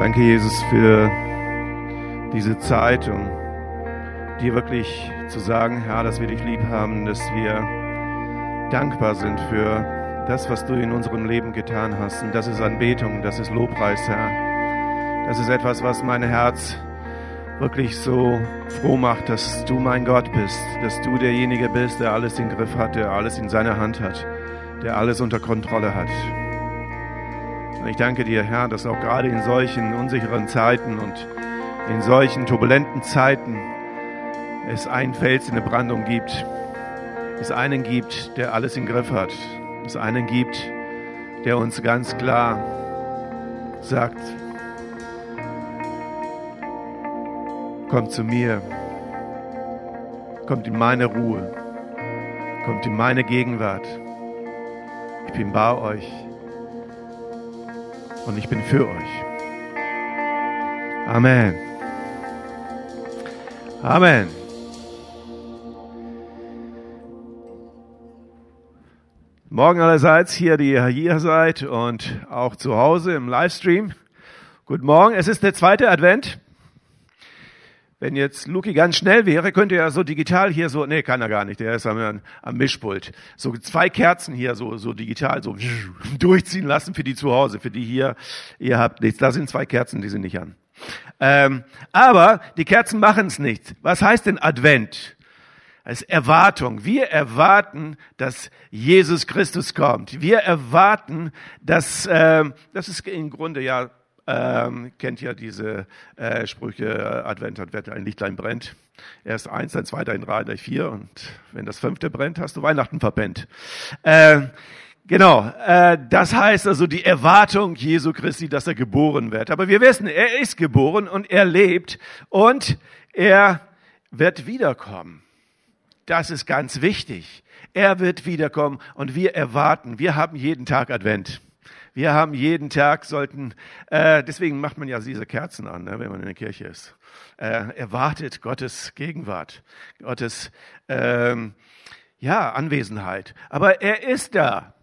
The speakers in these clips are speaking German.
Danke, Jesus, für diese Zeit und dir wirklich zu sagen, Herr, dass wir dich lieb haben, dass wir dankbar sind für das, was du in unserem Leben getan hast. Und das ist Anbetung, das ist Lobpreis, Herr. Das ist etwas, was mein Herz wirklich so froh macht, dass du mein Gott bist, dass du derjenige bist, der alles im Griff hat, der alles in seiner Hand hat, der alles unter Kontrolle hat. Und ich danke dir, Herr, dass auch gerade in solchen unsicheren Zeiten und in solchen turbulenten Zeiten es einen Fels in der Brandung gibt, es einen gibt, der alles im Griff hat, es einen gibt, der uns ganz klar sagt, kommt zu mir, kommt in meine Ruhe, kommt in meine Gegenwart. Ich bin bei euch und ich bin für euch. Amen. Amen. Morgen allerseits hier, die ihr hier seid und auch zu Hause im Livestream. Guten Morgen, es ist der zweite Advent. Wenn jetzt Luki ganz schnell wäre, könnte er so digital hier so, nee, kann er gar nicht, der ist am, am Mischpult. So zwei Kerzen hier so, so digital so durchziehen lassen für die zu Hause, für die hier, ihr habt nichts. Da sind zwei Kerzen, die sind nicht an. Ähm, aber die Kerzen machen es nicht. Was heißt denn Advent? als Erwartung. Wir erwarten, dass Jesus Christus kommt. Wir erwarten, dass äh, das ist im Grunde ja ähm, kennt ja diese äh, Sprüche, Advent, Advent, ein Lichtlein brennt. Erst eins, dann zwei, dann drei, dann vier und wenn das fünfte brennt, hast du Weihnachten verpennt. Äh, genau, äh, das heißt also die Erwartung Jesu Christi, dass er geboren wird. Aber wir wissen, er ist geboren und er lebt und er wird wiederkommen. Das ist ganz wichtig. Er wird wiederkommen und wir erwarten, wir haben jeden Tag Advent. Wir haben jeden Tag sollten, äh, deswegen macht man ja diese Kerzen an, ne, wenn man in der Kirche ist. Äh, erwartet Gottes Gegenwart, Gottes ähm, ja Anwesenheit. Aber er ist da.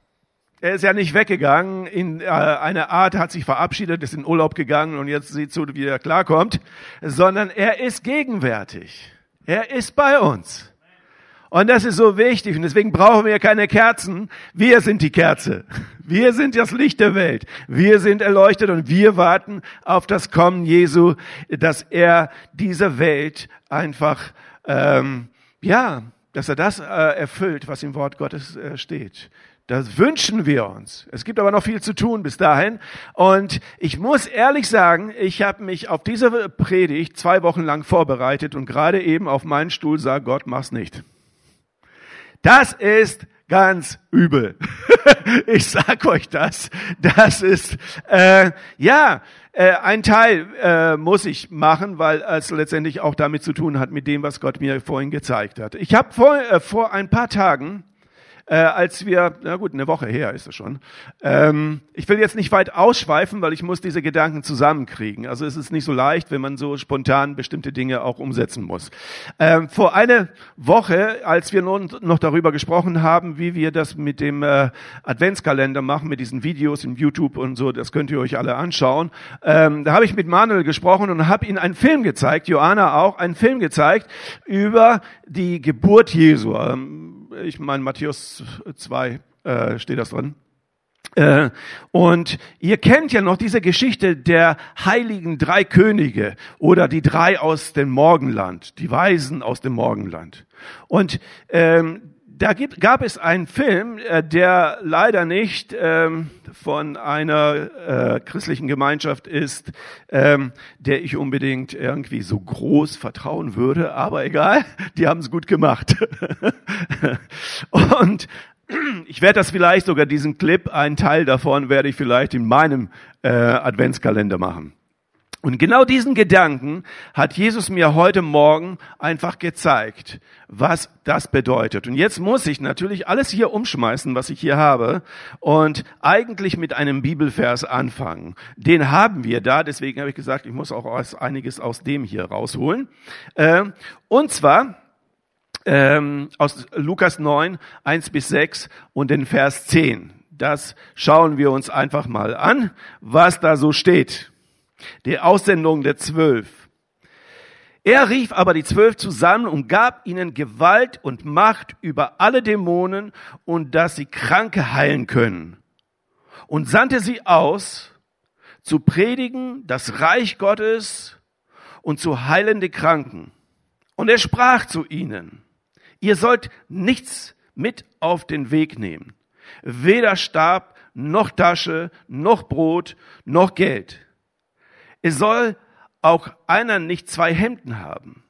Er ist ja nicht weggegangen, in äh, eine Art hat sich verabschiedet, ist in Urlaub gegangen und jetzt sieht zu, wie er klarkommt, sondern er ist gegenwärtig. Er ist bei uns. Und das ist so wichtig und deswegen brauchen wir keine Kerzen. Wir sind die Kerze. Wir sind das Licht der Welt. Wir sind erleuchtet und wir warten auf das Kommen Jesu, dass er dieser Welt einfach, ähm, ja, dass er das äh, erfüllt, was im Wort Gottes äh, steht. Das wünschen wir uns. Es gibt aber noch viel zu tun bis dahin. Und ich muss ehrlich sagen, ich habe mich auf diese Predigt zwei Wochen lang vorbereitet und gerade eben auf meinen Stuhl sah, Gott, mach's nicht. Das ist ganz übel. ich sag euch das. Das ist äh, ja äh, ein Teil äh, muss ich machen, weil es letztendlich auch damit zu tun hat mit dem, was Gott mir vorhin gezeigt hat. Ich habe vor, äh, vor ein paar Tagen äh, als wir, na gut, eine Woche her ist es schon. Ähm, ich will jetzt nicht weit ausschweifen, weil ich muss diese Gedanken zusammenkriegen. Also es ist nicht so leicht, wenn man so spontan bestimmte Dinge auch umsetzen muss. Ähm, vor einer Woche, als wir nun noch darüber gesprochen haben, wie wir das mit dem äh, Adventskalender machen, mit diesen Videos in YouTube und so, das könnt ihr euch alle anschauen. Ähm, da habe ich mit Manuel gesprochen und habe ihm einen Film gezeigt, Joanna auch, einen Film gezeigt über die Geburt Jesu. Ähm, ich meine, Matthäus 2 äh, steht das drin. Äh, und ihr kennt ja noch diese Geschichte der heiligen drei Könige oder die drei aus dem Morgenland, die Weisen aus dem Morgenland. Und ähm, da gibt, gab es einen Film, äh, der leider nicht ähm, von einer äh, christlichen Gemeinschaft ist, ähm, der ich unbedingt irgendwie so groß vertrauen würde, aber egal, die haben es gut gemacht. Und ich werde das vielleicht sogar diesen Clip, einen Teil davon werde ich vielleicht in meinem äh, Adventskalender machen. Und genau diesen Gedanken hat Jesus mir heute Morgen einfach gezeigt, was das bedeutet. Und jetzt muss ich natürlich alles hier umschmeißen, was ich hier habe, und eigentlich mit einem Bibelvers anfangen. Den haben wir da, deswegen habe ich gesagt, ich muss auch einiges aus dem hier rausholen. Ähm, und zwar ähm, aus Lukas 9, 1 bis 6 und den Vers 10. Das schauen wir uns einfach mal an, was da so steht. Die Aussendung der Zwölf. Er rief aber die Zwölf zusammen und gab ihnen Gewalt und Macht über alle Dämonen und dass sie Kranke heilen können. Und sandte sie aus, zu predigen das Reich Gottes und zu heilen die Kranken. Und er sprach zu ihnen, ihr sollt nichts mit auf den Weg nehmen, weder Stab, noch Tasche, noch Brot, noch Geld. Es soll auch einer nicht zwei Hemden haben.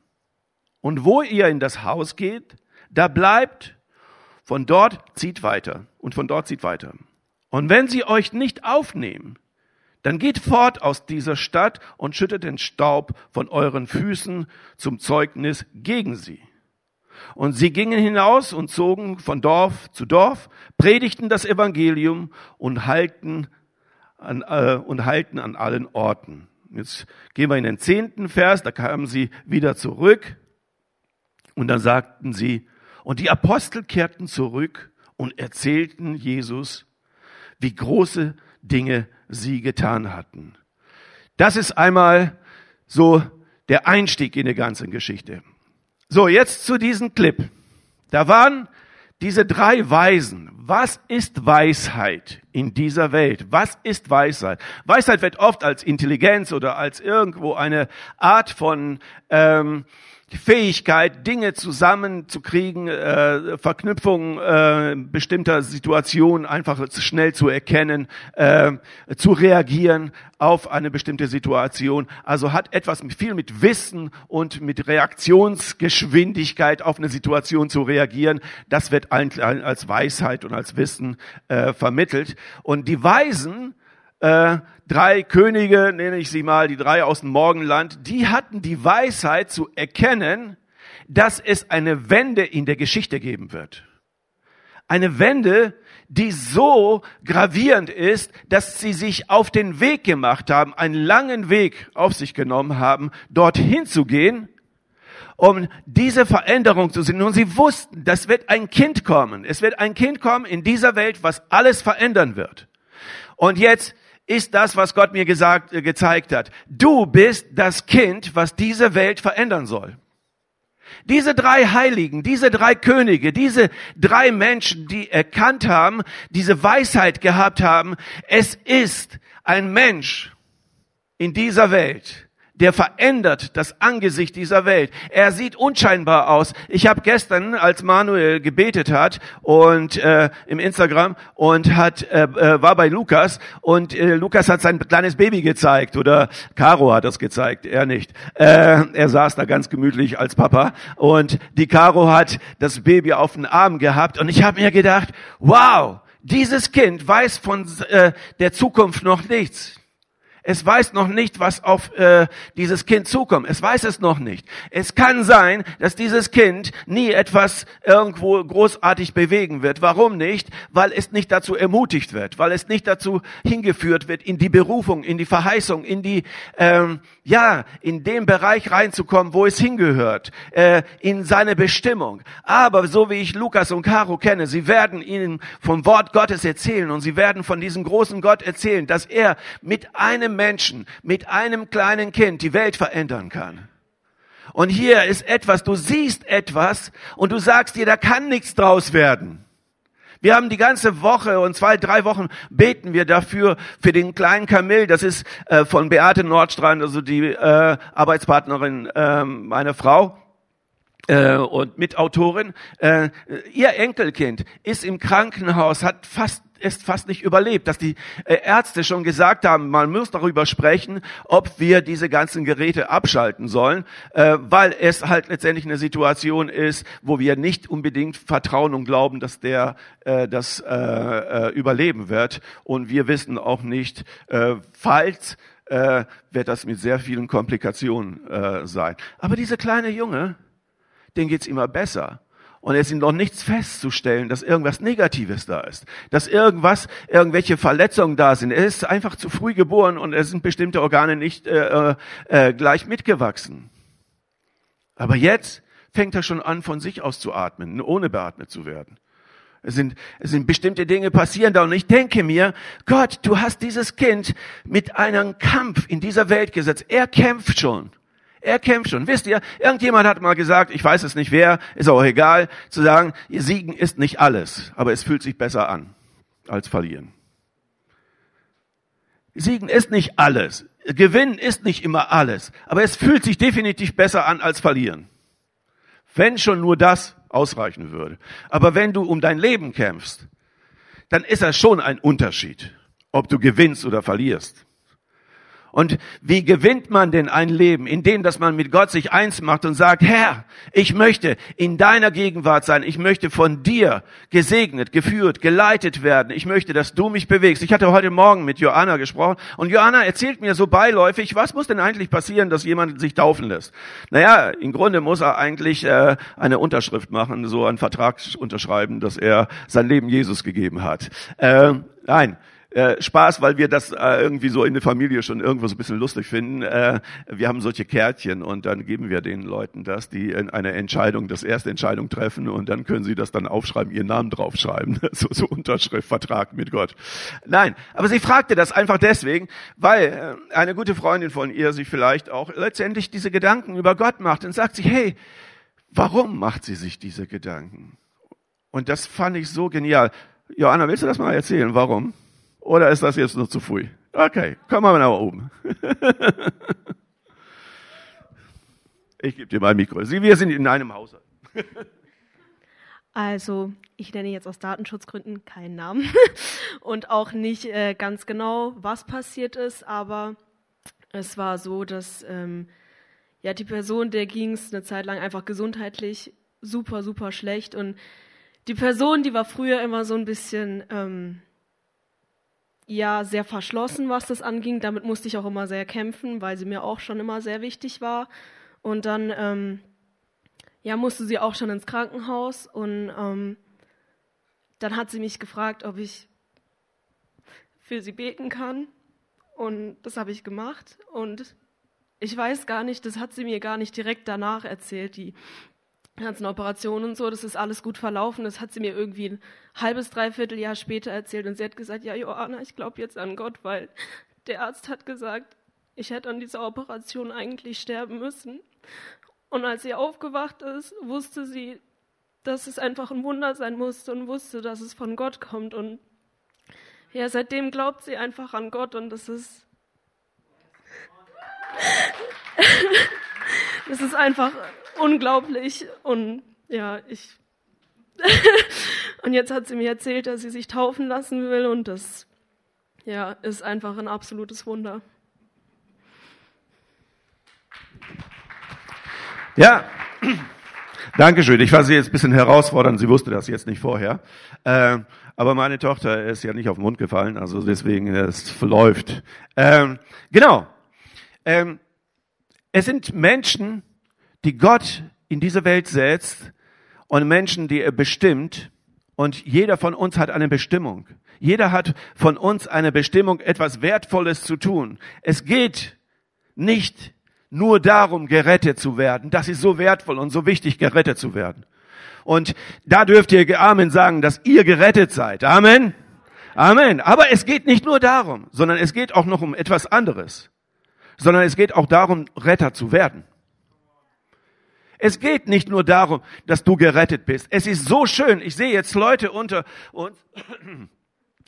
Und wo ihr in das Haus geht, da bleibt, von dort zieht weiter und von dort zieht weiter. Und wenn sie euch nicht aufnehmen, dann geht fort aus dieser Stadt und schüttet den Staub von euren Füßen zum Zeugnis gegen sie. Und sie gingen hinaus und zogen von Dorf zu Dorf, predigten das Evangelium und halten an, äh, und halten an allen Orten. Jetzt gehen wir in den zehnten Vers, da kamen sie wieder zurück und dann sagten sie, und die Apostel kehrten zurück und erzählten Jesus, wie große Dinge sie getan hatten. Das ist einmal so der Einstieg in die ganze Geschichte. So, jetzt zu diesem Clip. Da waren diese drei Weisen. Was ist Weisheit in dieser Welt? Was ist Weisheit? Weisheit wird oft als Intelligenz oder als irgendwo eine Art von ähm, Fähigkeit, Dinge zusammenzukriegen, äh, Verknüpfungen äh, bestimmter Situationen einfach schnell zu erkennen, äh, zu reagieren auf eine bestimmte Situation. Also hat etwas viel mit Wissen und mit Reaktionsgeschwindigkeit auf eine Situation zu reagieren. Das wird als Weisheit und als Wissen äh, vermittelt. Und die Weisen, äh, drei Könige, nenne ich sie mal, die drei aus dem Morgenland, die hatten die Weisheit zu erkennen, dass es eine Wende in der Geschichte geben wird. Eine Wende, die so gravierend ist, dass sie sich auf den Weg gemacht haben, einen langen Weg auf sich genommen haben, dorthin zu gehen, um diese Veränderung zu sehen. Und sie wussten, das wird ein Kind kommen. Es wird ein Kind kommen in dieser Welt, was alles verändern wird. Und jetzt ist das, was Gott mir gesagt, äh, gezeigt hat. Du bist das Kind, was diese Welt verändern soll. Diese drei Heiligen, diese drei Könige, diese drei Menschen, die erkannt haben, diese Weisheit gehabt haben, es ist ein Mensch in dieser Welt, der verändert das Angesicht dieser Welt. Er sieht unscheinbar aus. Ich habe gestern, als Manuel gebetet hat und äh, im Instagram und hat äh, äh, war bei Lukas und äh, Lukas hat sein kleines Baby gezeigt oder Caro hat das gezeigt, er nicht. Äh, er saß da ganz gemütlich als Papa und die Caro hat das Baby auf den Arm gehabt und ich habe mir gedacht, wow, dieses Kind weiß von äh, der Zukunft noch nichts. Es weiß noch nicht, was auf äh, dieses Kind zukommt. Es weiß es noch nicht. Es kann sein, dass dieses Kind nie etwas irgendwo großartig bewegen wird. Warum nicht? Weil es nicht dazu ermutigt wird, weil es nicht dazu hingeführt wird, in die Berufung, in die Verheißung, in die ähm, ja, in den Bereich reinzukommen, wo es hingehört, äh, in seine Bestimmung. Aber so wie ich Lukas und Caro kenne, sie werden ihnen vom Wort Gottes erzählen und sie werden von diesem großen Gott erzählen, dass er mit einem Menschen, mit einem kleinen Kind die Welt verändern kann. Und hier ist etwas, du siehst etwas und du sagst dir, da kann nichts draus werden. Wir haben die ganze Woche und zwei, drei Wochen beten wir dafür, für den kleinen Kamil. Das ist äh, von Beate Nordstrand, also die äh, Arbeitspartnerin äh, meiner Frau äh, und Mitautorin. Äh, ihr Enkelkind ist im Krankenhaus, hat fast es fast nicht überlebt, dass die äh, Ärzte schon gesagt haben, man muss darüber sprechen, ob wir diese ganzen Geräte abschalten sollen, äh, weil es halt letztendlich eine Situation ist, wo wir nicht unbedingt vertrauen und glauben, dass der äh, das überleben wird. Und wir wissen auch nicht, falls wird das mit sehr vielen Komplikationen sein. Aber dieser kleine Junge, den geht's immer besser. Und es ist noch nichts festzustellen, dass irgendwas Negatives da ist, dass irgendwas, irgendwelche Verletzungen da sind. Er ist einfach zu früh geboren und es sind bestimmte Organe nicht äh, äh, gleich mitgewachsen. Aber jetzt fängt er schon an, von sich aus zu atmen, ohne beatmet zu werden. Es sind, es sind bestimmte Dinge passieren da und ich denke mir, Gott, du hast dieses Kind mit einem Kampf in dieser Welt gesetzt. Er kämpft schon. Er kämpft schon. Wisst ihr, irgendjemand hat mal gesagt, ich weiß es nicht wer, ist auch egal, zu sagen, Siegen ist nicht alles, aber es fühlt sich besser an als verlieren. Siegen ist nicht alles. Gewinnen ist nicht immer alles. Aber es fühlt sich definitiv besser an als verlieren. Wenn schon nur das ausreichen würde. Aber wenn du um dein Leben kämpfst, dann ist das schon ein Unterschied, ob du gewinnst oder verlierst. Und wie gewinnt man denn ein Leben? Indem, dass man mit Gott sich eins macht und sagt, Herr, ich möchte in deiner Gegenwart sein. Ich möchte von dir gesegnet, geführt, geleitet werden. Ich möchte, dass du mich bewegst. Ich hatte heute Morgen mit Joanna gesprochen und Joanna erzählt mir so beiläufig, was muss denn eigentlich passieren, dass jemand sich taufen lässt? Naja, im Grunde muss er eigentlich äh, eine Unterschrift machen, so einen Vertrag unterschreiben, dass er sein Leben Jesus gegeben hat. Äh, nein äh, Spaß, weil wir das äh, irgendwie so in der Familie schon irgendwo so ein bisschen lustig finden. Äh, wir haben solche Kärtchen und dann geben wir den Leuten das, die eine Entscheidung, das erste Entscheidung treffen und dann können sie das dann aufschreiben, ihren Namen draufschreiben. so, so Unterschrift, Vertrag mit Gott. Nein, aber sie fragte das einfach deswegen, weil äh, eine gute Freundin von ihr sich vielleicht auch letztendlich diese Gedanken über Gott macht und sagt sich, hey, warum macht sie sich diese Gedanken? Und das fand ich so genial. Johanna, willst du das mal erzählen? Warum? Oder ist das jetzt noch zu früh? Okay, komm mal nach oben. ich gebe dir mal ein Mikro. Wir sind in einem Haushalt. Also, ich nenne jetzt aus Datenschutzgründen keinen Namen und auch nicht äh, ganz genau, was passiert ist, aber es war so, dass ähm, ja die Person, der ging es eine Zeit lang einfach gesundheitlich super, super schlecht und die Person, die war früher immer so ein bisschen ähm, ja sehr verschlossen, was das anging. Damit musste ich auch immer sehr kämpfen, weil sie mir auch schon immer sehr wichtig war. Und dann ähm, ja, musste sie auch schon ins Krankenhaus und ähm, dann hat sie mich gefragt, ob ich für sie beten kann. Und das habe ich gemacht. Und ich weiß gar nicht, das hat sie mir gar nicht direkt danach erzählt. Die ganzen Operationen und so, das ist alles gut verlaufen. Das hat sie mir irgendwie ein halbes, dreiviertel Jahr später erzählt und sie hat gesagt, ja, Johanna, ich glaube jetzt an Gott, weil der Arzt hat gesagt, ich hätte an dieser Operation eigentlich sterben müssen. Und als sie aufgewacht ist, wusste sie, dass es einfach ein Wunder sein musste und wusste, dass es von Gott kommt. Und ja, seitdem glaubt sie einfach an Gott und das ist, das ist einfach unglaublich. Und ja, ich. und jetzt hat sie mir erzählt, dass sie sich taufen lassen will und das ja, ist einfach ein absolutes Wunder. Ja, Dankeschön. Ich war sie jetzt ein bisschen herausfordernd. Sie wusste das jetzt nicht vorher. Äh, aber meine Tochter ist ja nicht auf den Mund gefallen, also deswegen es verläuft. Ähm, genau. Ähm, es sind Menschen, die Gott in diese Welt setzt und Menschen, die er bestimmt. Und jeder von uns hat eine Bestimmung. Jeder hat von uns eine Bestimmung, etwas Wertvolles zu tun. Es geht nicht nur darum, gerettet zu werden. Das ist so wertvoll und so wichtig, gerettet zu werden. Und da dürft ihr Amen sagen, dass ihr gerettet seid. Amen. Amen. Aber es geht nicht nur darum, sondern es geht auch noch um etwas anderes. Sondern es geht auch darum, Retter zu werden. Es geht nicht nur darum, dass du gerettet bist. Es ist so schön. Ich sehe jetzt Leute unter uns,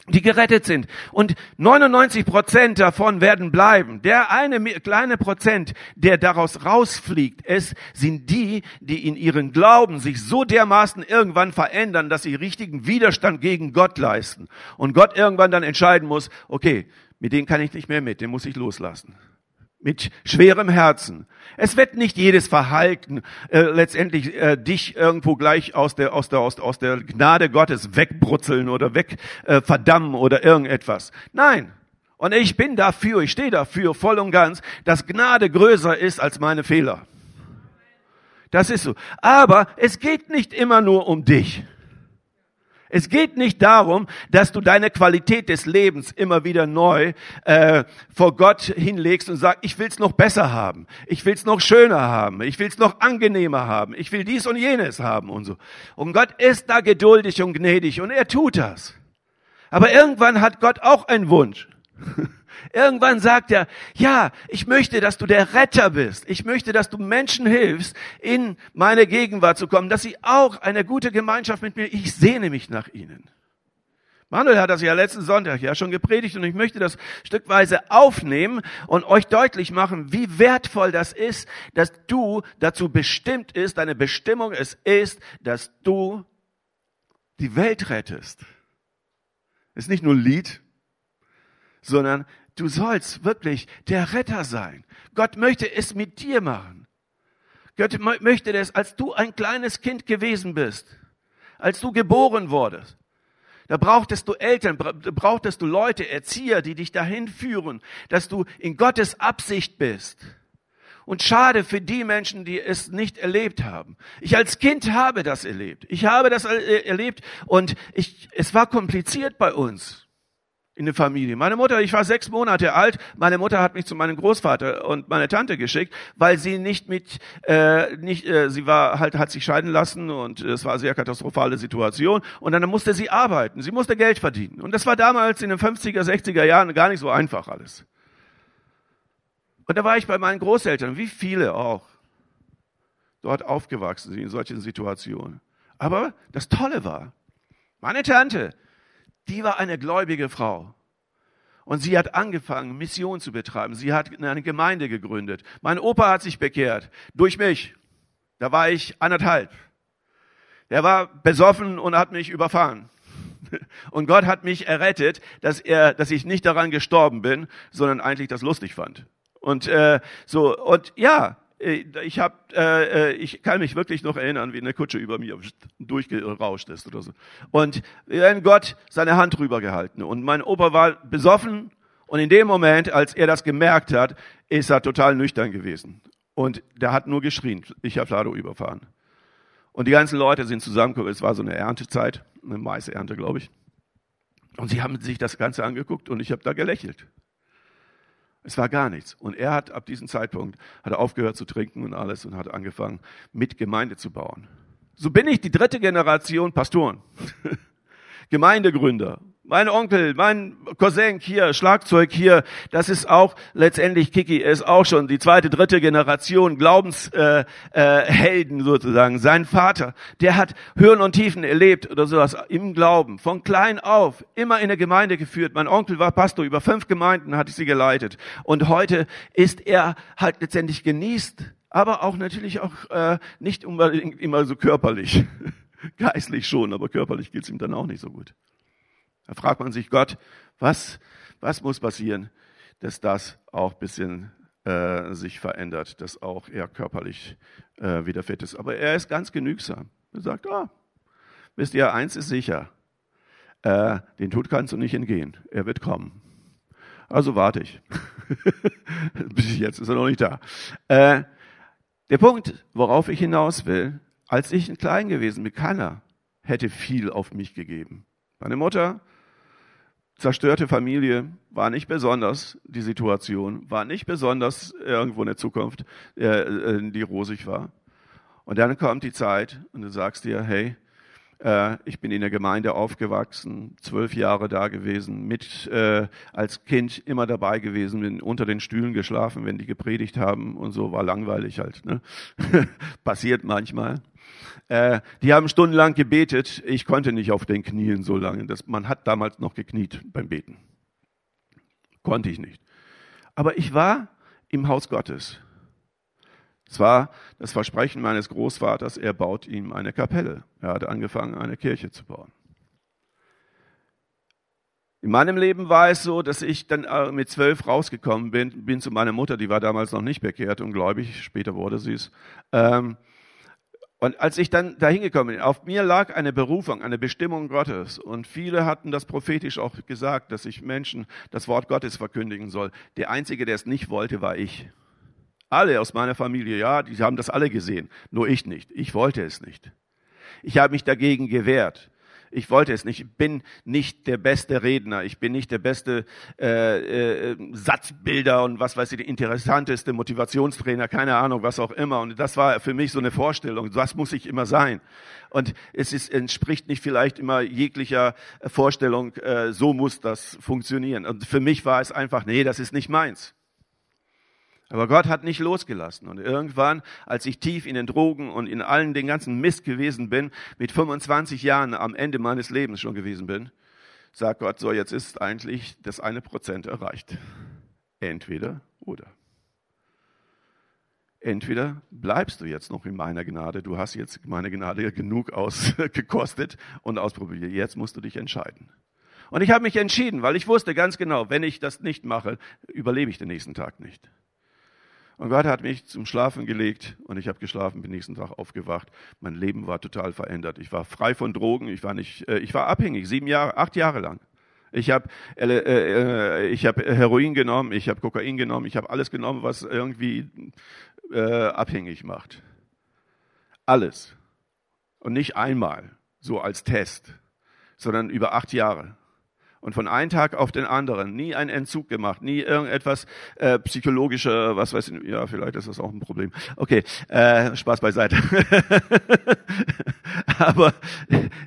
die gerettet sind. Und 99 Prozent davon werden bleiben. Der eine kleine Prozent, der daraus rausfliegt, es sind die, die in ihren Glauben sich so dermaßen irgendwann verändern, dass sie richtigen Widerstand gegen Gott leisten. Und Gott irgendwann dann entscheiden muss, okay, mit denen kann ich nicht mehr mit, den muss ich loslassen mit schwerem Herzen. Es wird nicht jedes Verhalten äh, letztendlich äh, dich irgendwo gleich aus der aus der aus, aus der Gnade Gottes wegbrutzeln oder weg äh, oder irgendetwas. Nein. Und ich bin dafür, ich stehe dafür voll und ganz, dass Gnade größer ist als meine Fehler. Das ist so. Aber es geht nicht immer nur um dich. Es geht nicht darum, dass du deine Qualität des Lebens immer wieder neu äh, vor Gott hinlegst und sagst, ich will's noch besser haben, ich will's noch schöner haben, ich will's noch angenehmer haben, ich will dies und jenes haben und so. Und Gott ist da geduldig und gnädig und er tut das. Aber irgendwann hat Gott auch einen Wunsch. Irgendwann sagt er, ja, ich möchte, dass du der Retter bist. Ich möchte, dass du Menschen hilfst, in meine Gegenwart zu kommen, dass sie auch eine gute Gemeinschaft mit mir, ich sehne mich nach ihnen. Manuel hat das ja letzten Sonntag ja schon gepredigt und ich möchte das stückweise aufnehmen und euch deutlich machen, wie wertvoll das ist, dass du dazu bestimmt ist, deine Bestimmung es ist, dass du die Welt rettest. Ist nicht nur Lied, sondern Du sollst wirklich der Retter sein. Gott möchte es mit dir machen. Gott möchte das, als du ein kleines Kind gewesen bist, als du geboren wurdest. Da brauchtest du Eltern, brauchtest du Leute, Erzieher, die dich dahin führen, dass du in Gottes Absicht bist. Und schade für die Menschen, die es nicht erlebt haben. Ich als Kind habe das erlebt. Ich habe das erlebt und ich, es war kompliziert bei uns in der Familie. Meine Mutter, ich war sechs Monate alt, meine Mutter hat mich zu meinem Großvater und meiner Tante geschickt, weil sie nicht mit, äh, nicht, äh, sie war halt, hat sich scheiden lassen und es war eine sehr katastrophale Situation und dann musste sie arbeiten, sie musste Geld verdienen. Und das war damals in den 50er, 60er Jahren gar nicht so einfach alles. Und da war ich bei meinen Großeltern, wie viele auch, dort aufgewachsen sind in solchen Situationen. Aber das Tolle war, meine Tante, die war eine gläubige Frau. Und sie hat angefangen, Mission zu betreiben. Sie hat eine Gemeinde gegründet. Mein Opa hat sich bekehrt. Durch mich. Da war ich anderthalb. Der war besoffen und hat mich überfahren. Und Gott hat mich errettet, dass er, dass ich nicht daran gestorben bin, sondern eigentlich das lustig fand. Und äh, so und ja, ich habe, äh, äh, ich kann mich wirklich noch erinnern, wie eine Kutsche über mir durchgerauscht ist oder so. Und wenn Gott seine Hand drüber gehalten und mein Opa war besoffen und in dem Moment, als er das gemerkt hat, ist er total nüchtern gewesen und der hat nur geschrien. Ich habe Lado überfahren. Und die ganzen Leute sind zusammengekommen. Es war so eine Erntezeit, eine Maisernte, glaube ich. Und sie haben sich das Ganze angeguckt und ich habe da gelächelt. Es war gar nichts. Und er hat ab diesem Zeitpunkt hat er aufgehört zu trinken und alles und hat angefangen, mit Gemeinde zu bauen. So bin ich die dritte Generation Pastoren, Gemeindegründer. Mein Onkel, mein Cousin hier, Schlagzeug hier, das ist auch letztendlich, Kiki ist auch schon die zweite, dritte Generation Glaubenshelden äh, äh, sozusagen. Sein Vater, der hat Höhen und Tiefen erlebt oder sowas im Glauben, von klein auf, immer in der Gemeinde geführt. Mein Onkel war Pastor, über fünf Gemeinden hatte ich sie geleitet. Und heute ist er halt letztendlich genießt, aber auch natürlich auch äh, nicht unbedingt immer so körperlich. Geistlich schon, aber körperlich geht's ihm dann auch nicht so gut. Da fragt man sich, Gott, was, was muss passieren, dass das auch ein bisschen äh, sich verändert, dass auch er körperlich äh, wieder fit ist. Aber er ist ganz genügsam. Er sagt, ah, wisst ihr, eins ist sicher, äh, den Tod kannst du nicht entgehen. Er wird kommen. Also warte ich. Bis jetzt ist er noch nicht da. Äh, der Punkt, worauf ich hinaus will, als ich klein gewesen bin, keiner hätte viel auf mich gegeben. Meine Mutter zerstörte Familie war nicht besonders die Situation, war nicht besonders irgendwo eine Zukunft, äh, die rosig war. Und dann kommt die Zeit und du sagst dir, hey, äh, ich bin in der Gemeinde aufgewachsen, zwölf Jahre da gewesen, mit äh, als Kind immer dabei gewesen, bin unter den Stühlen geschlafen, wenn die gepredigt haben und so, war langweilig halt. Ne? Passiert manchmal. Äh, die haben stundenlang gebetet. Ich konnte nicht auf den Knien so lange. Das, man hat damals noch gekniet beim Beten. Konnte ich nicht. Aber ich war im Haus Gottes. Es war das Versprechen meines Großvaters, er baut ihm eine Kapelle. Er hatte angefangen, eine Kirche zu bauen. In meinem Leben war es so, dass ich dann äh, mit zwölf rausgekommen bin, bin zu meiner Mutter, die war damals noch nicht bekehrt und gläubig, später wurde sie es. Ähm, und als ich dann dahin gekommen bin, auf mir lag eine Berufung, eine Bestimmung Gottes. Und viele hatten das prophetisch auch gesagt, dass ich Menschen das Wort Gottes verkündigen soll. Der Einzige, der es nicht wollte, war ich. Alle aus meiner Familie, ja, die haben das alle gesehen. Nur ich nicht. Ich wollte es nicht. Ich habe mich dagegen gewehrt. Ich wollte es nicht. Ich bin nicht der beste Redner. Ich bin nicht der beste äh, äh, Satzbilder und was weiß ich, der interessanteste Motivationstrainer, keine Ahnung, was auch immer. Und das war für mich so eine Vorstellung. Das muss ich immer sein. Und es ist, entspricht nicht vielleicht immer jeglicher Vorstellung, äh, so muss das funktionieren. Und für mich war es einfach, nee, das ist nicht meins. Aber Gott hat nicht losgelassen. Und irgendwann, als ich tief in den Drogen und in allen den ganzen Mist gewesen bin, mit 25 Jahren am Ende meines Lebens schon gewesen bin, sagt Gott, so jetzt ist eigentlich das eine Prozent erreicht. Entweder oder. Entweder bleibst du jetzt noch in meiner Gnade, du hast jetzt meine Gnade genug ausgekostet und ausprobiert, jetzt musst du dich entscheiden. Und ich habe mich entschieden, weil ich wusste ganz genau, wenn ich das nicht mache, überlebe ich den nächsten Tag nicht. Und Gott hat mich zum Schlafen gelegt und ich habe geschlafen, bin nächsten Tag aufgewacht. Mein Leben war total verändert. Ich war frei von Drogen, ich war nicht, äh, ich war abhängig, sieben Jahre, acht Jahre lang. Ich habe äh, äh, ich hab Heroin genommen, ich habe Kokain genommen, ich habe alles genommen, was irgendwie äh, abhängig macht. Alles. Und nicht einmal, so als Test, sondern über acht Jahre und von einem Tag auf den anderen nie einen Entzug gemacht, nie irgendetwas äh, psychologische, was weiß ich, ja, vielleicht ist das auch ein Problem. Okay, äh, Spaß beiseite. Aber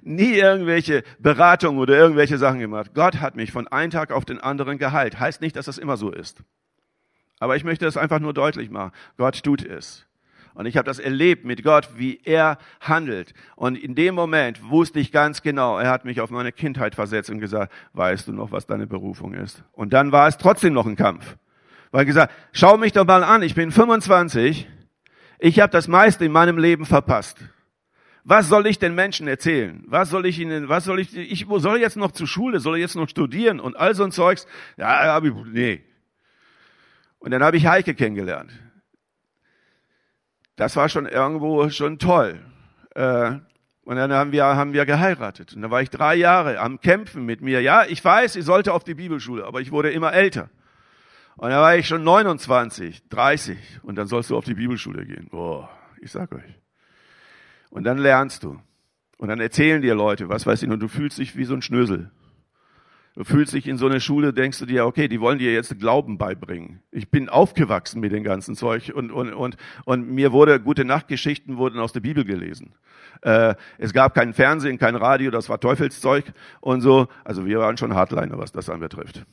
nie irgendwelche Beratungen oder irgendwelche Sachen gemacht. Gott hat mich von einem Tag auf den anderen geheilt. Heißt nicht, dass das immer so ist. Aber ich möchte es einfach nur deutlich machen. Gott tut es. Und ich habe das erlebt mit Gott, wie er handelt. Und in dem Moment wusste ich ganz genau, er hat mich auf meine Kindheit versetzt und gesagt, weißt du noch, was deine Berufung ist? Und dann war es trotzdem noch ein Kampf. Weil gesagt, schau mich doch mal an, ich bin 25, ich habe das meiste in meinem Leben verpasst. Was soll ich den Menschen erzählen? Was soll ich ihnen, was soll ich, ich soll jetzt noch zur Schule, soll ich jetzt noch studieren und all so ein Zeugs? Ja, hab ich, nee. Und dann habe ich Heike kennengelernt das war schon irgendwo schon toll. Äh, und dann haben wir, haben wir geheiratet. Und da war ich drei Jahre am Kämpfen mit mir. Ja, ich weiß, ich sollte auf die Bibelschule, aber ich wurde immer älter. Und da war ich schon 29, 30. Und dann sollst du auf die Bibelschule gehen. Boah, ich sag euch. Und dann lernst du. Und dann erzählen dir Leute, was weiß ich, und du fühlst dich wie so ein Schnösel. Du fühlst dich in so eine Schule, denkst du dir, okay, die wollen dir jetzt Glauben beibringen. Ich bin aufgewachsen mit dem ganzen Zeug und, und, und, und mir wurde gute Nachtgeschichten wurden aus der Bibel gelesen. Äh, es gab kein Fernsehen, kein Radio, das war Teufelszeug und so. Also wir waren schon Hardliner, was das anbetrifft.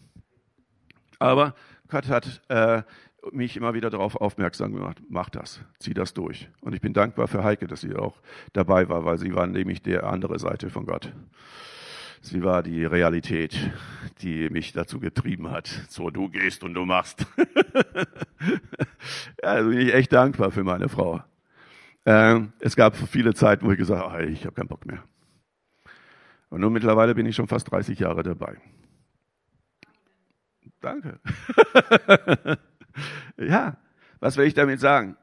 Aber Gott hat äh, mich immer wieder darauf aufmerksam gemacht, mach das, zieh das durch. Und ich bin dankbar für Heike, dass sie auch dabei war, weil sie war nämlich der andere Seite von Gott. Sie war die Realität, die mich dazu getrieben hat. So, du gehst und du machst. ja, also bin ich echt dankbar für meine Frau. Ähm, es gab viele Zeiten, wo ich gesagt habe, ich habe keinen Bock mehr. Und nun mittlerweile bin ich schon fast 30 Jahre dabei. Danke. ja, was will ich damit sagen?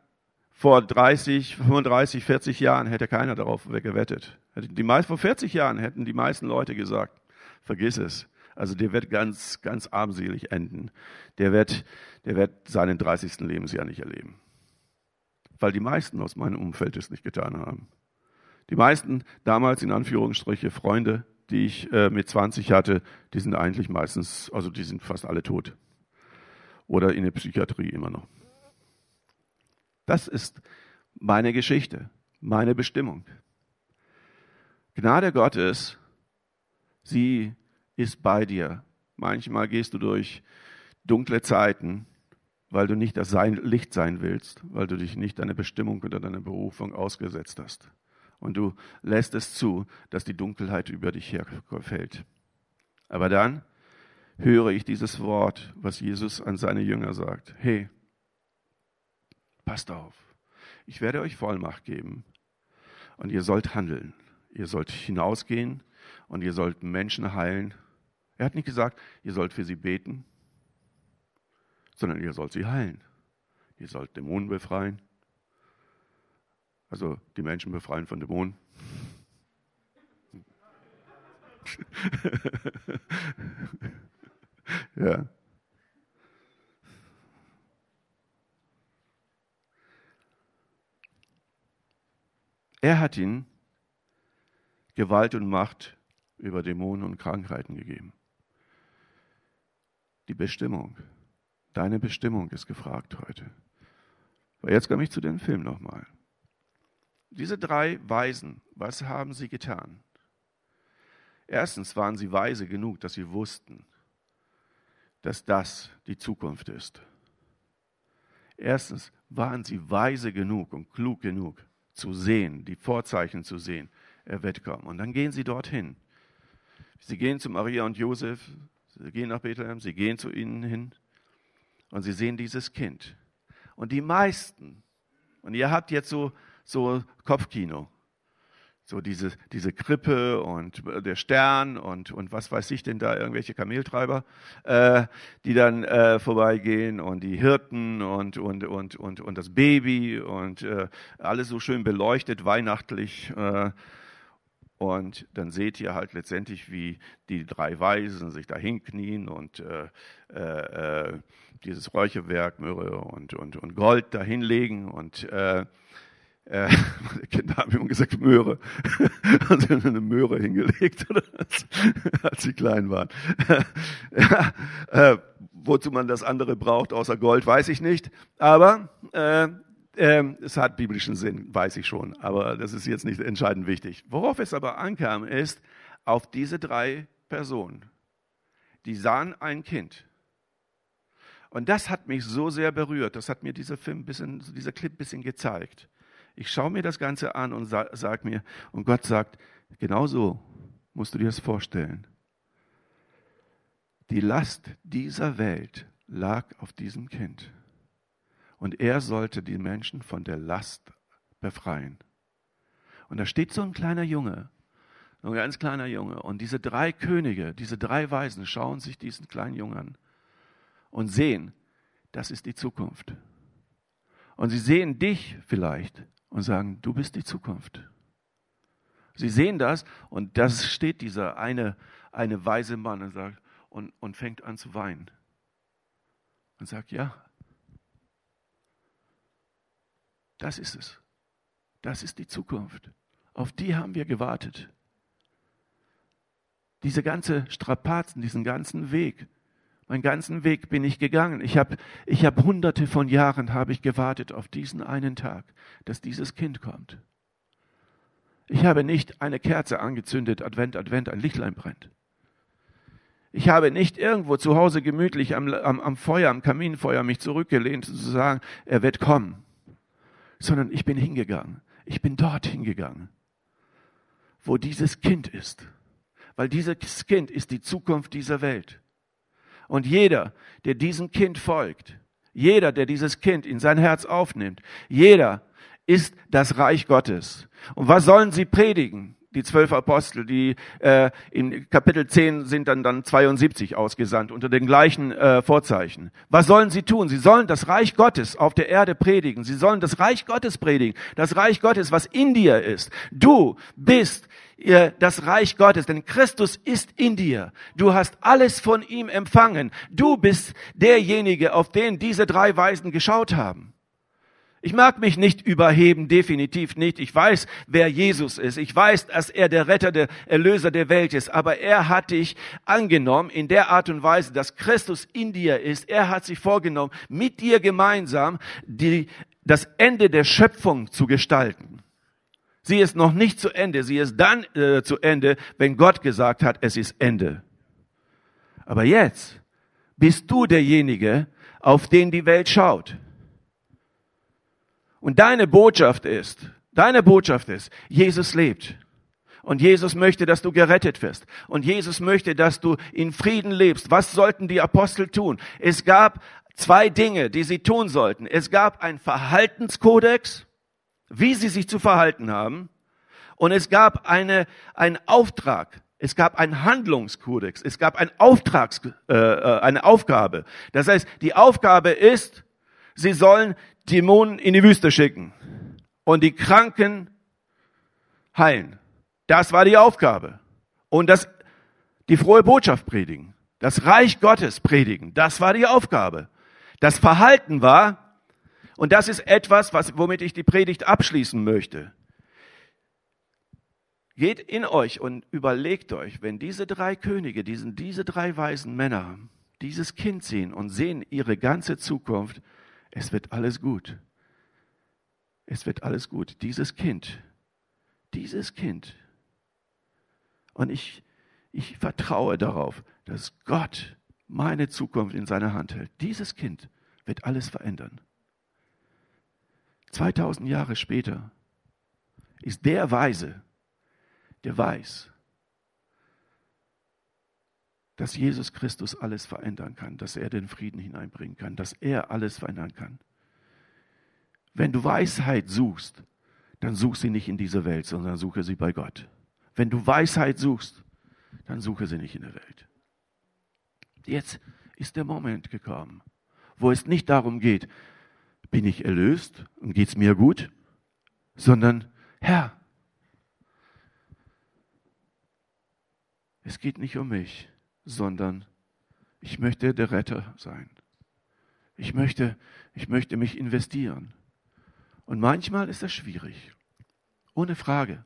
Vor 30, 35, 40 Jahren hätte keiner darauf gewettet. Die meisten, vor 40 Jahren hätten die meisten Leute gesagt, vergiss es. Also der wird ganz, ganz armselig enden. Der wird, der wird seinen 30. Lebensjahr nicht erleben. Weil die meisten aus meinem Umfeld es nicht getan haben. Die meisten damals in Anführungsstriche Freunde, die ich äh, mit 20 hatte, die sind eigentlich meistens, also die sind fast alle tot. Oder in der Psychiatrie immer noch. Das ist meine Geschichte, meine Bestimmung. Gnade Gottes, sie ist bei dir. Manchmal gehst du durch dunkle Zeiten, weil du nicht das Licht sein willst, weil du dich nicht deiner Bestimmung oder deiner Berufung ausgesetzt hast. Und du lässt es zu, dass die Dunkelheit über dich herfällt. Aber dann höre ich dieses Wort, was Jesus an seine Jünger sagt. Hey, passt auf, ich werde euch Vollmacht geben und ihr sollt handeln. Ihr sollt hinausgehen und ihr sollt Menschen heilen. Er hat nicht gesagt, ihr sollt für sie beten, sondern ihr sollt sie heilen. Ihr sollt Dämonen befreien. Also die Menschen befreien von Dämonen. ja. Er hat ihn Gewalt und Macht über Dämonen und Krankheiten gegeben. Die Bestimmung, deine Bestimmung ist gefragt heute. Aber jetzt komme ich zu dem Film nochmal. Diese drei Weisen, was haben sie getan? Erstens waren sie weise genug, dass sie wussten, dass das die Zukunft ist. Erstens waren sie weise genug und klug genug zu sehen, die Vorzeichen zu sehen, er wird kommen. Und dann gehen sie dorthin. Sie gehen zu Maria und Josef, sie gehen nach Bethlehem, sie gehen zu ihnen hin und sie sehen dieses Kind. Und die meisten, und ihr habt jetzt so, so Kopfkino, so diese, diese Krippe und der Stern und, und was weiß ich denn da, irgendwelche Kameltreiber, äh, die dann äh, vorbeigehen und die Hirten und, und, und, und, und das Baby und äh, alles so schön beleuchtet, weihnachtlich. Äh, und dann seht ihr halt letztendlich, wie die drei Weisen sich da hinknien und äh, äh, äh dieses Räucherwerk, Myrrhe und, und, und Gold da hinlegen und äh, äh, Kinder haben immer gesagt Möhre. Also eine Möhre hingelegt, als sie klein waren. ja, äh, wozu man das andere braucht, außer Gold, weiß ich nicht. Aber äh, äh, es hat biblischen Sinn, weiß ich schon. Aber das ist jetzt nicht entscheidend wichtig. Worauf es aber ankam, ist auf diese drei Personen. Die sahen ein Kind. Und das hat mich so sehr berührt. Das hat mir dieser Film, bisschen, dieser Clip ein bisschen gezeigt. Ich schaue mir das Ganze an und sage sag mir, und Gott sagt, genau so musst du dir das vorstellen. Die Last dieser Welt lag auf diesem Kind. Und er sollte die Menschen von der Last befreien. Und da steht so ein kleiner Junge, ein ganz kleiner Junge. Und diese drei Könige, diese drei Weisen schauen sich diesen kleinen Jungen an und sehen, das ist die Zukunft. Und sie sehen dich vielleicht und sagen, du bist die Zukunft. Sie sehen das und das steht dieser eine, eine weise Mann und, sagt, und, und fängt an zu weinen. Und sagt, ja, das ist es. Das ist die Zukunft. Auf die haben wir gewartet. Diese ganze Strapazen, diesen ganzen Weg, Meinen ganzen Weg bin ich gegangen. Ich habe ich hab hunderte von Jahren habe ich gewartet auf diesen einen Tag, dass dieses Kind kommt. Ich habe nicht eine Kerze angezündet, Advent, Advent, ein Lichtlein brennt. Ich habe nicht irgendwo zu Hause gemütlich am, am, am Feuer, am Kaminfeuer mich zurückgelehnt und zu sagen, er wird kommen, sondern ich bin hingegangen. Ich bin dort hingegangen, wo dieses Kind ist. Weil dieses Kind ist die Zukunft dieser Welt. Und jeder, der diesem Kind folgt, jeder, der dieses Kind in sein Herz aufnimmt, jeder ist das Reich Gottes. Und was sollen sie predigen? Die zwölf Apostel, die äh, in Kapitel 10 sind dann, dann 72 ausgesandt unter den gleichen äh, Vorzeichen. Was sollen sie tun? Sie sollen das Reich Gottes auf der Erde predigen. Sie sollen das Reich Gottes predigen. Das Reich Gottes, was in dir ist. Du bist das Reich Gottes, denn Christus ist in dir. Du hast alles von ihm empfangen. Du bist derjenige, auf den diese drei Weisen geschaut haben. Ich mag mich nicht überheben, definitiv nicht. Ich weiß, wer Jesus ist. Ich weiß, dass er der Retter, der Erlöser der Welt ist. Aber er hat dich angenommen in der Art und Weise, dass Christus in dir ist. Er hat sich vorgenommen, mit dir gemeinsam die, das Ende der Schöpfung zu gestalten. Sie ist noch nicht zu Ende. Sie ist dann äh, zu Ende, wenn Gott gesagt hat, es ist Ende. Aber jetzt bist du derjenige, auf den die Welt schaut. Und deine Botschaft ist, deine Botschaft ist, Jesus lebt. Und Jesus möchte, dass du gerettet wirst. Und Jesus möchte, dass du in Frieden lebst. Was sollten die Apostel tun? Es gab zwei Dinge, die sie tun sollten. Es gab ein Verhaltenskodex wie sie sich zu verhalten haben. Und es gab eine, einen Auftrag. Es gab einen Handlungskodex. Es gab ein Auftrags, äh, äh, eine Aufgabe. Das heißt, die Aufgabe ist, sie sollen Dämonen in die Wüste schicken und die Kranken heilen. Das war die Aufgabe. Und das, die frohe Botschaft predigen. Das Reich Gottes predigen. Das war die Aufgabe. Das Verhalten war, und das ist etwas, was, womit ich die Predigt abschließen möchte. Geht in euch und überlegt euch, wenn diese drei Könige, diesen, diese drei weisen Männer dieses Kind sehen und sehen ihre ganze Zukunft, es wird alles gut. Es wird alles gut. Dieses Kind, dieses Kind. Und ich, ich vertraue darauf, dass Gott meine Zukunft in seiner Hand hält. Dieses Kind wird alles verändern. 2000 Jahre später ist der Weise, der weiß, dass Jesus Christus alles verändern kann, dass er den Frieden hineinbringen kann, dass er alles verändern kann. Wenn du Weisheit suchst, dann such sie nicht in dieser Welt, sondern suche sie bei Gott. Wenn du Weisheit suchst, dann suche sie nicht in der Welt. Jetzt ist der Moment gekommen, wo es nicht darum geht, bin ich erlöst und geht's mir gut, sondern Herr, es geht nicht um mich, sondern ich möchte der Retter sein. Ich möchte, ich möchte mich investieren. Und manchmal ist das schwierig. Ohne Frage.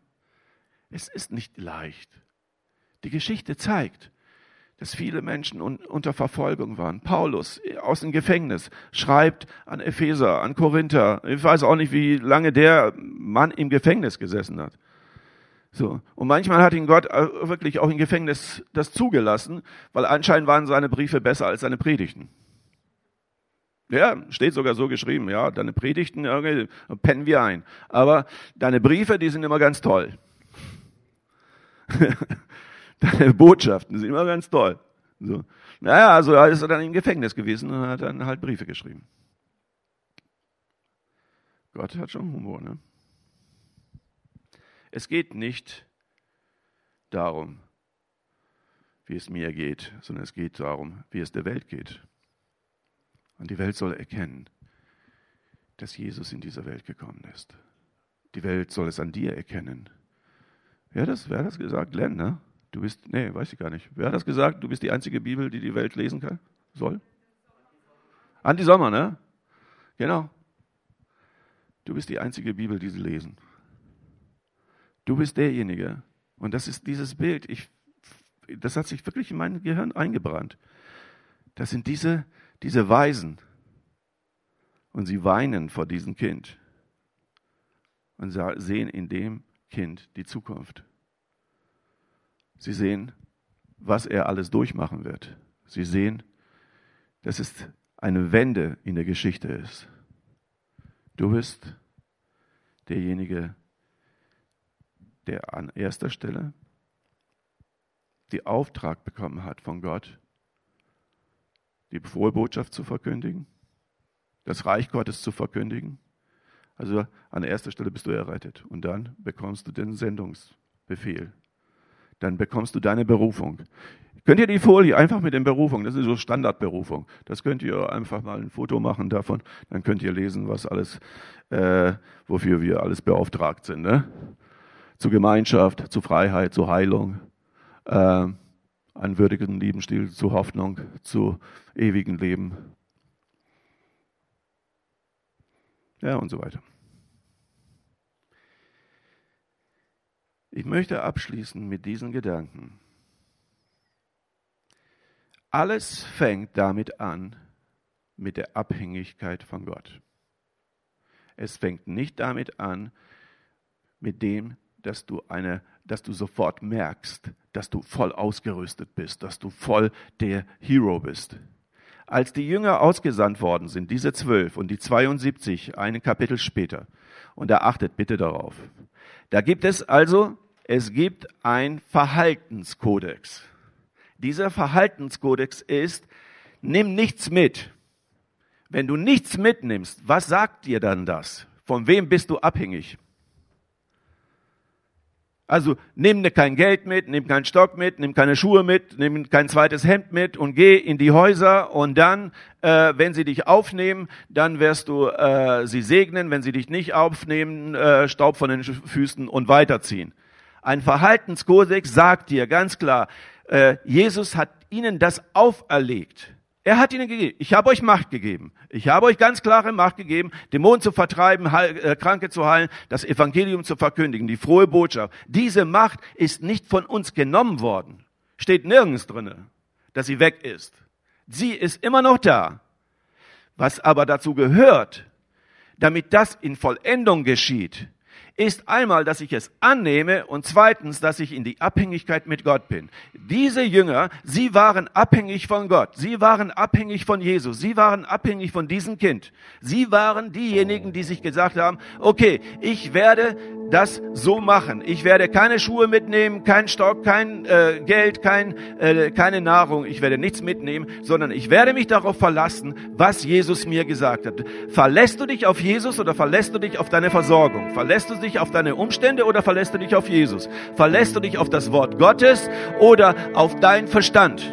Es ist nicht leicht. Die Geschichte zeigt, dass viele Menschen unter Verfolgung waren. Paulus aus dem Gefängnis schreibt an Epheser, an Korinther. Ich weiß auch nicht, wie lange der Mann im Gefängnis gesessen hat. So. Und manchmal hat ihn Gott äh, wirklich auch im Gefängnis das zugelassen, weil anscheinend waren seine Briefe besser als seine Predigten. Ja, steht sogar so geschrieben, ja, deine Predigten, okay, pennen wir ein. Aber deine Briefe, die sind immer ganz toll. deine Botschaften sind immer ganz toll. So. Naja, also ist er dann im Gefängnis gewesen und hat dann halt Briefe geschrieben. Gott hat schon Humor, ne? Es geht nicht darum, wie es mir geht, sondern es geht darum, wie es der Welt geht. Und die Welt soll erkennen, dass Jesus in dieser Welt gekommen ist. Die Welt soll es an dir erkennen. Wer hat das, wer das gesagt? Glenn, ne? Du bist, nee, weiß ich gar nicht. Wer hat das gesagt? Du bist die einzige Bibel, die die Welt lesen kann? Soll? Andi Sommer, ne? Genau. Du bist die einzige Bibel, die sie lesen. Du bist derjenige. Und das ist dieses Bild. Ich, das hat sich wirklich in mein Gehirn eingebrannt. Das sind diese, diese Weisen. Und sie weinen vor diesem Kind. Und sehen in dem Kind die Zukunft. Sie sehen, was er alles durchmachen wird. Sie sehen, dass es eine Wende in der Geschichte ist. Du bist derjenige, der an erster Stelle die Auftrag bekommen hat von Gott, die frohe Botschaft zu verkündigen, das Reich Gottes zu verkündigen. Also an erster Stelle bist du errettet und dann bekommst du den Sendungsbefehl. Dann bekommst du deine Berufung. Könnt ihr die Folie einfach mit den Berufungen, das ist so Standardberufung, das könnt ihr einfach mal ein Foto machen davon, dann könnt ihr lesen, was alles, äh, wofür wir alles beauftragt sind. Ne? zu Gemeinschaft, zu Freiheit, zu Heilung, äh, einen würdigen Lebensstil, zu Hoffnung, zu ewigen Leben. Ja, und so weiter. Ich möchte abschließen mit diesen Gedanken. Alles fängt damit an, mit der Abhängigkeit von Gott. Es fängt nicht damit an, mit dem, dass du eine, dass du sofort merkst, dass du voll ausgerüstet bist, dass du voll der Hero bist. Als die Jünger ausgesandt worden sind, diese zwölf und die 72, ein Kapitel später, und da achtet bitte darauf. Da gibt es also, es gibt ein Verhaltenskodex. Dieser Verhaltenskodex ist, nimm nichts mit. Wenn du nichts mitnimmst, was sagt dir dann das? Von wem bist du abhängig? Also nimm kein Geld mit, nimm keinen Stock mit, nimm keine Schuhe mit, nimm kein zweites Hemd mit und geh in die Häuser und dann, äh, wenn sie dich aufnehmen, dann wirst du äh, sie segnen, wenn sie dich nicht aufnehmen, äh, Staub von den Füßen und weiterziehen. Ein Verhaltenskodex sagt dir ganz klar, äh, Jesus hat ihnen das auferlegt. Er hat ihnen gegeben. Ich habe euch Macht gegeben. Ich habe euch ganz klare Macht gegeben, Dämonen zu vertreiben, Heil, äh, Kranke zu heilen, das Evangelium zu verkündigen, die frohe Botschaft. Diese Macht ist nicht von uns genommen worden. Steht nirgends drinne, dass sie weg ist. Sie ist immer noch da. Was aber dazu gehört, damit das in Vollendung geschieht, ist einmal, dass ich es annehme und zweitens, dass ich in die Abhängigkeit mit Gott bin. Diese Jünger, sie waren abhängig von Gott. Sie waren abhängig von Jesus. Sie waren abhängig von diesem Kind. Sie waren diejenigen, die sich gesagt haben, okay, ich werde das so machen. Ich werde keine Schuhe mitnehmen, kein Stock, kein äh, Geld, kein, äh, keine Nahrung. Ich werde nichts mitnehmen, sondern ich werde mich darauf verlassen, was Jesus mir gesagt hat. Verlässt du dich auf Jesus oder verlässt du dich auf deine Versorgung? Verlässt du dich auf deine Umstände oder verlässt du dich auf Jesus? Verlässt du dich auf das Wort Gottes oder auf deinen Verstand?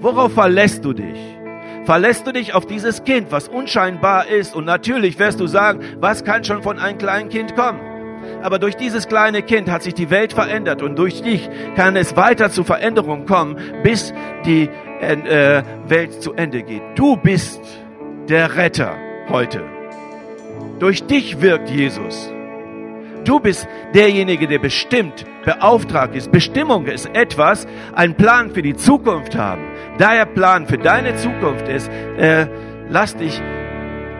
Worauf verlässt du dich? Verlässt du dich auf dieses Kind, was unscheinbar ist? Und natürlich wirst du sagen, was kann schon von einem kleinen Kind kommen? Aber durch dieses kleine Kind hat sich die Welt verändert und durch dich kann es weiter zu Veränderungen kommen, bis die äh, Welt zu Ende geht. Du bist der Retter heute. Durch dich wirkt Jesus. Du bist derjenige, der bestimmt, beauftragt ist. Bestimmung ist etwas, ein Plan für die Zukunft haben. Daher Plan für deine Zukunft ist, äh, lass dich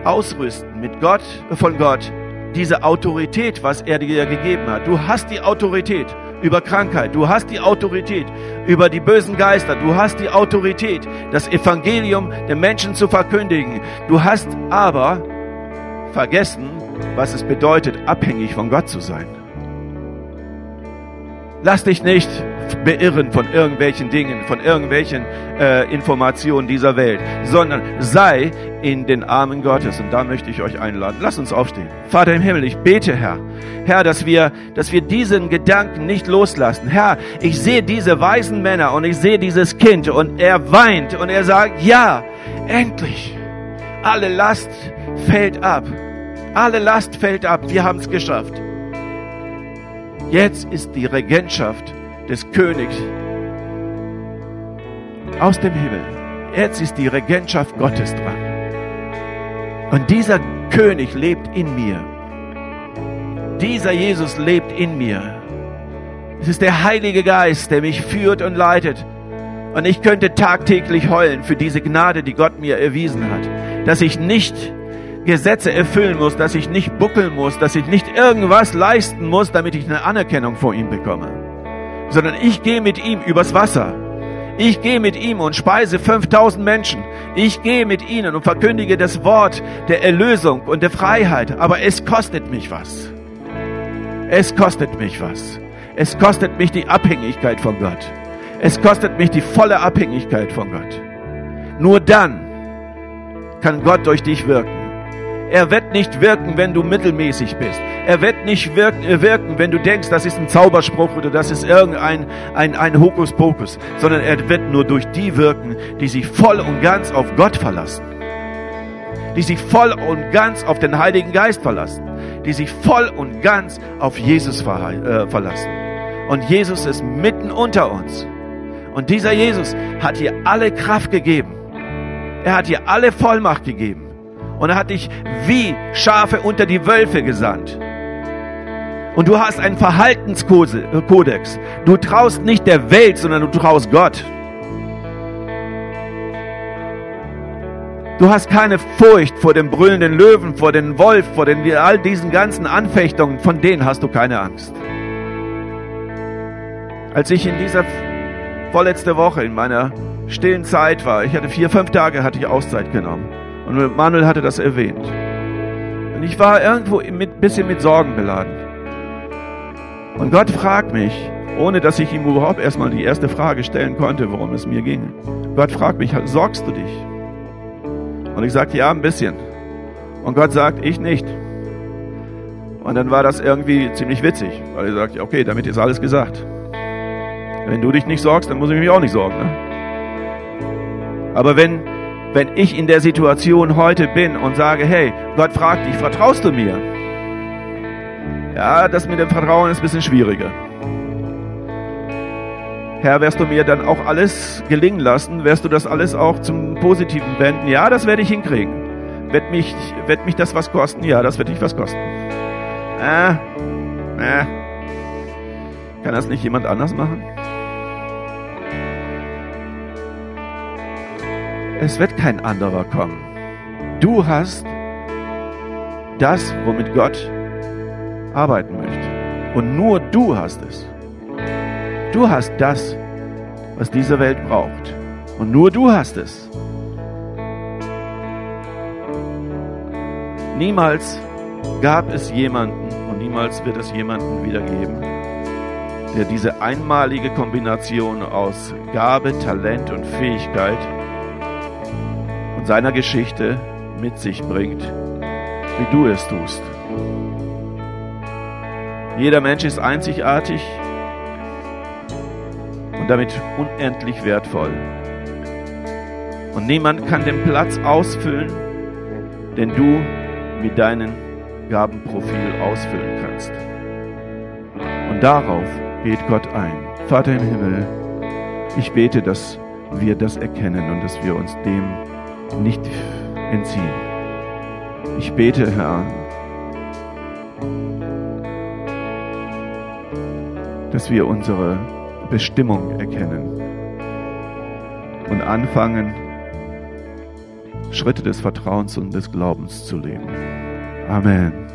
ausrüsten mit Gott, von Gott, diese Autorität, was er dir gegeben hat. Du hast die Autorität über Krankheit, du hast die Autorität über die bösen Geister, du hast die Autorität, das Evangelium den Menschen zu verkündigen. Du hast aber vergessen, was es bedeutet, abhängig von Gott zu sein. Lass dich nicht beirren von irgendwelchen Dingen, von irgendwelchen äh, Informationen dieser Welt, sondern sei in den Armen Gottes. Und da möchte ich euch einladen. Lass uns aufstehen. Vater im Himmel, ich bete, Herr, Herr, dass wir, dass wir diesen Gedanken nicht loslassen. Herr, ich sehe diese weisen Männer und ich sehe dieses Kind und er weint und er sagt, ja, endlich. Alle Last fällt ab. Alle Last fällt ab. Wir haben es geschafft. Jetzt ist die Regentschaft des Königs aus dem Himmel. Jetzt ist die Regentschaft Gottes dran. Und dieser König lebt in mir. Dieser Jesus lebt in mir. Es ist der Heilige Geist, der mich führt und leitet. Und ich könnte tagtäglich heulen für diese Gnade, die Gott mir erwiesen hat. Dass ich nicht Gesetze erfüllen muss, dass ich nicht buckeln muss, dass ich nicht irgendwas leisten muss, damit ich eine Anerkennung vor ihm bekomme, sondern ich gehe mit ihm übers Wasser. Ich gehe mit ihm und speise 5000 Menschen. Ich gehe mit ihnen und verkündige das Wort der Erlösung und der Freiheit. Aber es kostet mich was. Es kostet mich was. Es kostet mich die Abhängigkeit von Gott. Es kostet mich die volle Abhängigkeit von Gott. Nur dann kann Gott durch dich wirken. Er wird nicht wirken, wenn du mittelmäßig bist. Er wird nicht wirken, äh, wirken, wenn du denkst, das ist ein Zauberspruch oder das ist irgendein ein, ein Hokuspokus, sondern er wird nur durch die wirken, die sich voll und ganz auf Gott verlassen. Die sich voll und ganz auf den Heiligen Geist verlassen. Die sich voll und ganz auf Jesus äh, verlassen. Und Jesus ist mitten unter uns. Und dieser Jesus hat dir alle Kraft gegeben. Er hat dir alle Vollmacht gegeben und er hat dich wie Schafe unter die Wölfe gesandt. Und du hast einen Verhaltenskodex. Du traust nicht der Welt, sondern du traust Gott. Du hast keine Furcht vor dem brüllenden Löwen, vor dem Wolf, vor den, all diesen ganzen Anfechtungen, von denen hast du keine Angst. Als ich in dieser vorletzte Woche in meiner stillen Zeit war, ich hatte vier, fünf Tage hatte ich Auszeit genommen. Und Manuel hatte das erwähnt. Und ich war irgendwo ein bisschen mit Sorgen beladen. Und Gott fragt mich, ohne dass ich ihm überhaupt erstmal die erste Frage stellen konnte, worum es mir ging. Gott fragt mich, sorgst du dich? Und ich sagte, ja, ein bisschen. Und Gott sagt, ich nicht. Und dann war das irgendwie ziemlich witzig, weil er sagt, okay, damit ist alles gesagt. Wenn du dich nicht sorgst, dann muss ich mich auch nicht sorgen. Ne? Aber wenn wenn ich in der Situation heute bin und sage, hey, Gott fragt dich, vertraust du mir? Ja, das mit dem Vertrauen ist ein bisschen schwieriger. Herr, wirst du mir dann auch alles gelingen lassen? Wirst du das alles auch zum Positiven wenden? Ja, das werde ich hinkriegen. Wird mich, wird mich das was kosten? Ja, das wird dich was kosten. Äh, äh. Kann das nicht jemand anders machen? Es wird kein anderer kommen. Du hast das, womit Gott arbeiten möchte. Und nur du hast es. Du hast das, was diese Welt braucht. Und nur du hast es. Niemals gab es jemanden und niemals wird es jemanden wieder geben, der diese einmalige Kombination aus Gabe, Talent und Fähigkeit seiner Geschichte mit sich bringt, wie du es tust. Jeder Mensch ist einzigartig und damit unendlich wertvoll. Und niemand kann den Platz ausfüllen, den du mit deinem Gabenprofil ausfüllen kannst. Und darauf geht Gott ein. Vater im Himmel, ich bete, dass wir das erkennen und dass wir uns dem nicht entziehen. Ich bete, Herr, dass wir unsere Bestimmung erkennen und anfangen, Schritte des Vertrauens und des Glaubens zu leben. Amen.